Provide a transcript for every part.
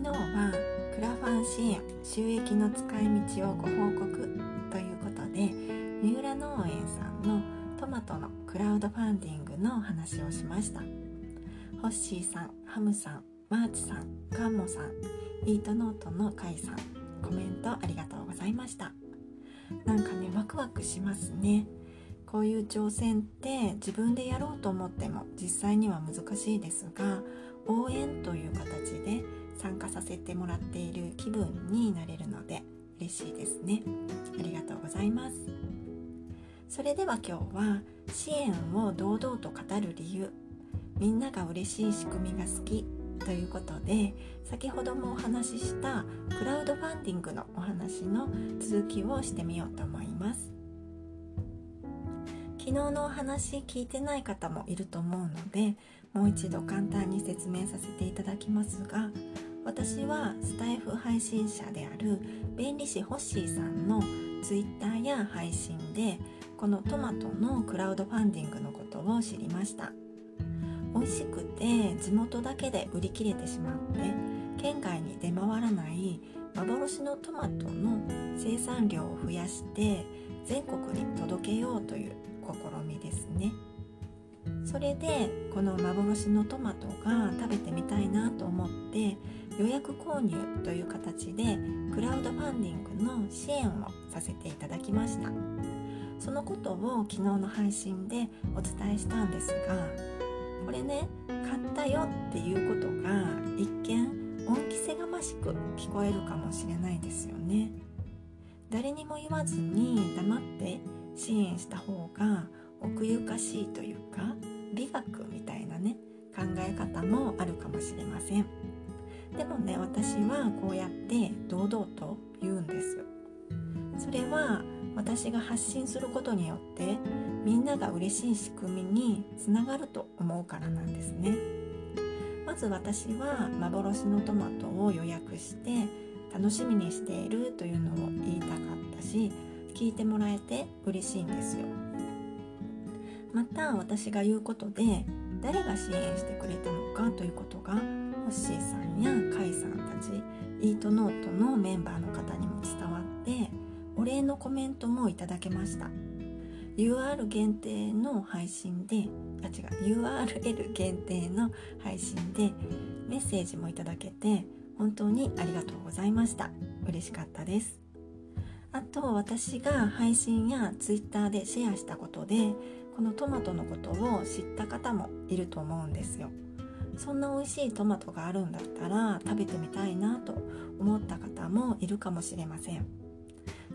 昨日はクラファン支援収益の使い道をご報告ということで三浦農園さんのトマトのクラウドファンディングのお話をしました。ホッシーさんハムさんマーチさんカンモさんイートノートのカイさんコメントありがとうございました。なんかねワクワクしますね。こういう挑戦って自分でやろうと思っても実際には難しいですが応援という形で参加させてもらっている気分になれるので嬉しいですね。ありがとうございます。それでは今日は支援を堂々と語る理由。みんなが嬉しい仕組みが好き。ということで先ほどもお話ししたクラウドファンディングのお話の続きをしてみようと思います。昨日のお話聞いてない方もいると思うのでもう一度簡単に説明させていただきますが私はスタイフ配信者である弁理士ホッシーさんの Twitter や配信でこのトマトのクラウドファンディングのことを知りました。美味しくて地元だけで売り切れてしまって県外に出回らない幻のトマトの生産量を増やして全国に届けようという試みですね。それでこの幻のトマトが食べてみたいなと思って予約購入という形でクラウドファンディングの支援をさせていただきました。そのことを昨日の配信でお伝えしたんですがこれね買ったよっていうことが一見恩着せがましく聞こえるかもしれないですよね。誰にも言わずに黙って支援した方が奥ゆかしいというか美学みたいなね考え方もあるかもしれません。でもね私はこうやって堂々と言うんですそれは私が発信することによってみんなが嬉しい仕組みにつながると思うからなんですね。まず私は幻のトマトを予約して楽しみにしているというのを言いたかったし聞いてもらえて嬉しいんですよ。また私が言うことで誰が支援してくれたのかということがッシーさんやカイさんたちイートノートのメンバーの方にも伝わってお礼のコメントもいただけました。UR 限定の配信であ違う URL 限定の配信でメッセージもいただけて本当にありがとうございました。嬉しかったです。あと私が配信や Twitter でシェアしたことでこのトマトのことを知った方もいると思うんですよ。そんな美味しいトマトがあるんだったら食べてみたいなと思った方もいるかもしれません。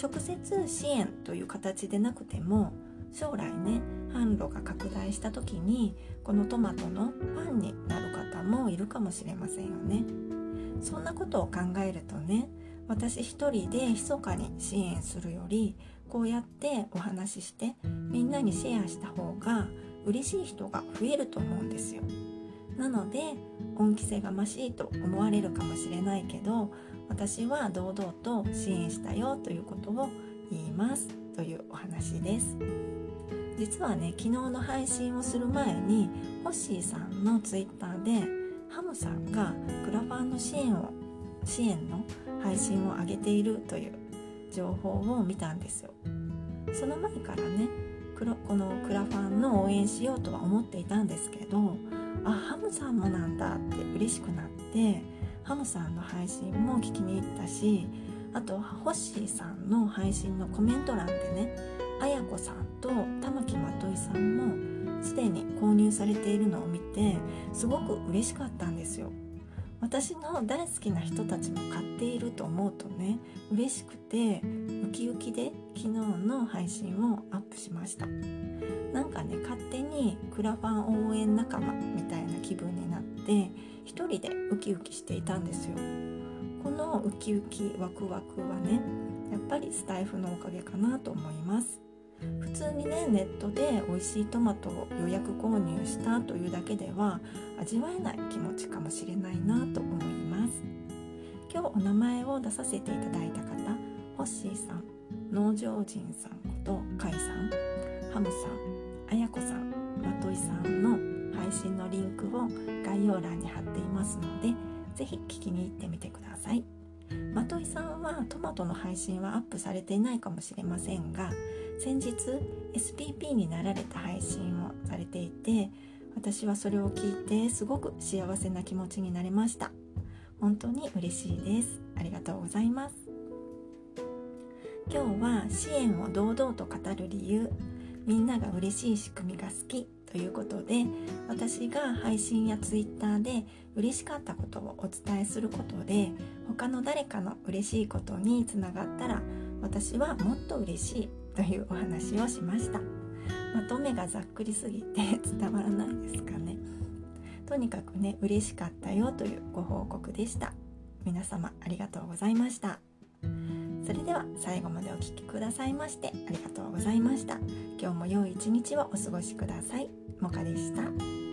直接支援という形でなくても将来ね販路が拡大した時にこのトマトのファンになる方もいるかもしれませんよね。そんなことを考えるとね私一人で密かに支援するよりこうやってお話ししてみんなにシェアした方が嬉しい人が増えると思うんですよ。なので恩着せがましいと思われるかもしれないけど私は堂々と支援したよということを言いますというお話です。実はね昨日の配信をする前にホッシーさんのツイッターでハムさんがクラファンの支援を支援の配信を上げているという情報を見たんですよ。その前からねこのクラファンの応援しようとは思っていたんですけどあハムさんもなんだって嬉しくなってハムさんの配信も聞きに行ったしあとホッシーさんの配信のコメント欄でねあやこさんと玉木まといさんもすでに購入されているのを見てすごく嬉しかったんですよ。私の大好きな人たちも買っていると思うとね嬉しくてウキウキで昨日の配信をアップしました。なんかね勝手にクラファン応援仲間みたいな気分になって一人でウキウキしていたんですよ。このウキウキワクワクはねやっぱりスタイフのおかげかなと思います。普通にねネットで美味しいトマトを予約購入したというだけでは味わえない気持ちかもしれないなと思います。今日お名前を出させていただいた方ホッシーさん農場人さんことカイさんハムさんあやこさんまといさんの配信のリンクを概要欄に貼っていますので是非聞きに行ってみてください。まといさんはトマトの配信はアップされていないかもしれませんが先日 SPP になられた配信をされていて私はそれを聞いてすごく幸せな気持ちになれました。本当に嬉しいです。ありがとうございます。今日は支援を堂々と語る理由。みんなが嬉しい仕組みが好きということで私が配信や Twitter で嬉しかったことをお伝えすることで他の誰かの嬉しいことにつながったら私はもっと嬉しいというお話をしました。まとめがざっくりすぎて 伝わらないですかね。とにかくね嬉しかったよというご報告でした。皆様ありがとうございました。それでは最後までお聴きくださいましてありがとうございました。今日も良い一日をお過ごしください。もかでした。